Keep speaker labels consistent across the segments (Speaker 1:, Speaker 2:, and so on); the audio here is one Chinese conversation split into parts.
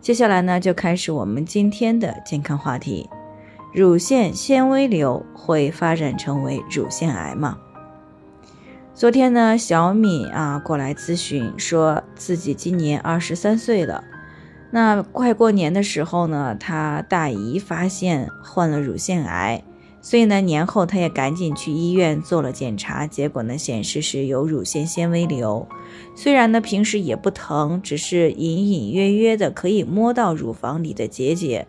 Speaker 1: 接下来呢，就开始我们今天的健康话题：乳腺纤维瘤会发展成为乳腺癌吗？昨天呢，小米啊过来咨询，说自己今年二十三岁了。那快过年的时候呢，她大姨发现患了乳腺癌，所以呢，年后他也赶紧去医院做了检查，结果呢显示是有乳腺纤维瘤。虽然呢，平时也不疼，只是隐隐约约的可以摸到乳房里的结节，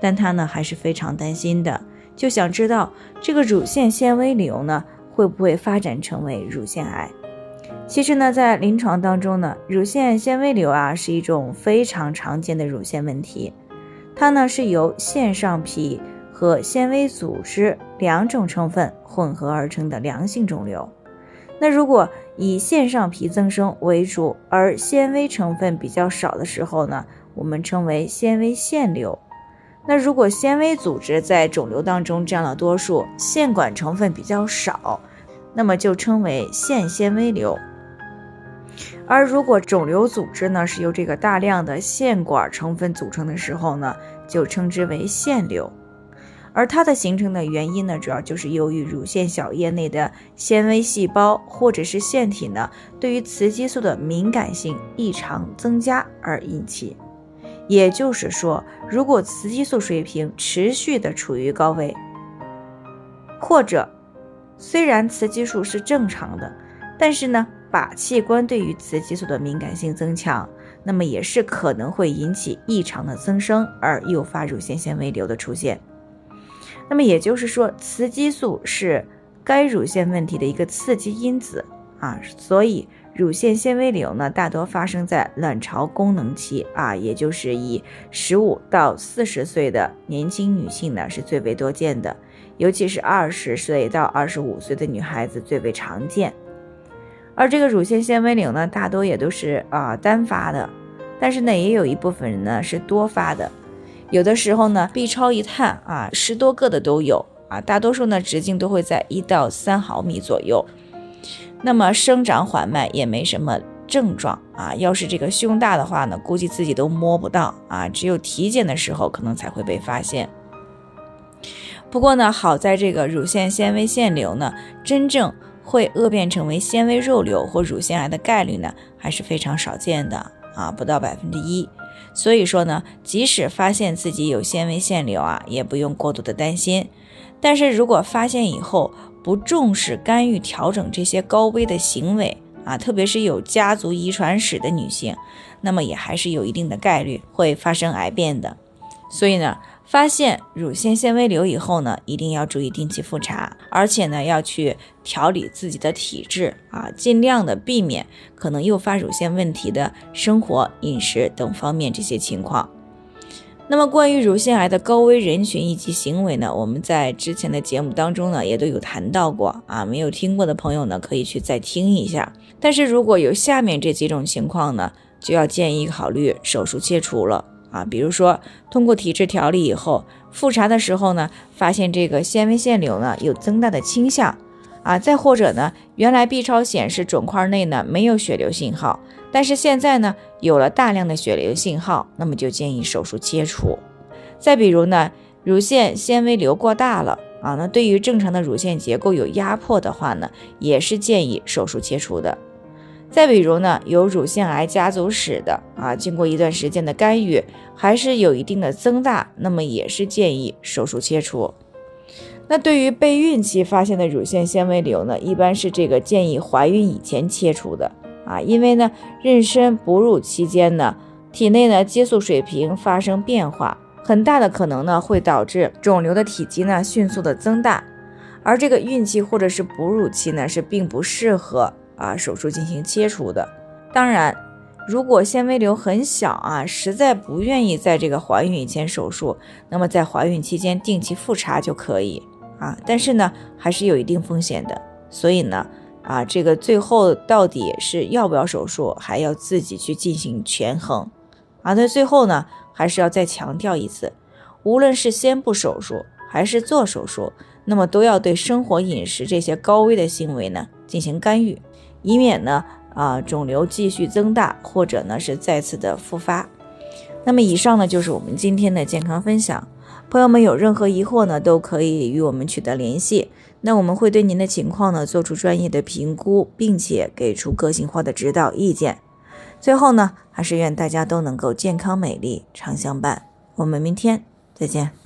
Speaker 1: 但他呢还是非常担心的，就想知道这个乳腺纤维瘤呢会不会发展成为乳腺癌。其实呢，在临床当中呢，乳腺纤维瘤啊是一种非常常见的乳腺问题，它呢是由腺上皮和纤维组织两种成分混合而成的良性肿瘤。那如果以腺上皮增生为主，而纤维成分比较少的时候呢，我们称为纤维腺瘤。那如果纤维组织在肿瘤当中占了多数，腺管成分比较少，那么就称为腺纤维瘤。而如果肿瘤组织呢是由这个大量的腺管成分组成的时候呢，就称之为腺瘤。而它的形成的原因呢，主要就是由于乳腺小叶内的纤维细胞或者是腺体呢，对于雌激素的敏感性异常增加而引起。也就是说，如果雌激素水平持续的处于高位，或者虽然雌激素是正常的，但是呢，靶器官对于雌激素的敏感性增强，那么也是可能会引起异常的增生，而诱发乳腺纤维瘤的出现。那么也就是说，雌激素是该乳腺问题的一个刺激因子啊，所以乳腺纤维瘤呢，大多发生在卵巢功能期啊，也就是以十五到四十岁的年轻女性呢是最为多见的，尤其是二十岁到二十五岁的女孩子最为常见。而这个乳腺纤维瘤呢，大多也都是啊单发的，但是呢，也有一部分人呢是多发的。有的时候呢，B 超一探啊，十多个的都有啊，大多数呢直径都会在一到三毫米左右，那么生长缓慢，也没什么症状啊。要是这个胸大的话呢，估计自己都摸不到啊，只有体检的时候可能才会被发现。不过呢，好在这个乳腺纤维腺瘤呢，真正会恶变成为纤维肉瘤或乳腺癌的概率呢，还是非常少见的啊，不到百分之一。所以说呢，即使发现自己有纤维腺瘤啊，也不用过度的担心。但是如果发现以后不重视干预调整这些高危的行为啊，特别是有家族遗传史的女性，那么也还是有一定的概率会发生癌变的。所以呢。发现乳腺纤维瘤以后呢，一定要注意定期复查，而且呢要去调理自己的体质啊，尽量的避免可能诱发乳腺问题的生活、饮食等方面这些情况。那么关于乳腺癌的高危人群以及行为呢，我们在之前的节目当中呢也都有谈到过啊，没有听过的朋友呢可以去再听一下。但是如果有下面这几种情况呢，就要建议考虑手术切除了。啊，比如说通过体质调理以后，复查的时候呢，发现这个纤维腺瘤呢有增大的倾向，啊，再或者呢，原来 B 超显示肿块内呢没有血流信号，但是现在呢有了大量的血流信号，那么就建议手术切除。再比如呢，乳腺纤维瘤过大了，啊，那对于正常的乳腺结构有压迫的话呢，也是建议手术切除的。再比如呢，有乳腺癌家族史的啊，经过一段时间的干预，还是有一定的增大，那么也是建议手术切除。那对于备孕期发现的乳腺纤维瘤呢，一般是这个建议怀孕以前切除的啊，因为呢，妊娠哺乳期间呢，体内呢激素水平发生变化，很大的可能呢会导致肿瘤的体积呢迅速的增大，而这个孕期或者是哺乳期呢是并不适合。啊，手术进行切除的。当然，如果纤维瘤很小啊，实在不愿意在这个怀孕以前手术，那么在怀孕期间定期复查就可以啊。但是呢，还是有一定风险的，所以呢，啊，这个最后到底是要不要手术，还要自己去进行权衡啊。那最后呢，还是要再强调一次，无论是先不手术还是做手术，那么都要对生活饮食这些高危的行为呢进行干预，以免呢。啊，肿瘤继续增大，或者呢是再次的复发。那么以上呢就是我们今天的健康分享。朋友们有任何疑惑呢，都可以与我们取得联系。那我们会对您的情况呢做出专业的评估，并且给出个性化的指导意见。最后呢，还是愿大家都能够健康美丽常相伴。我们明天再见。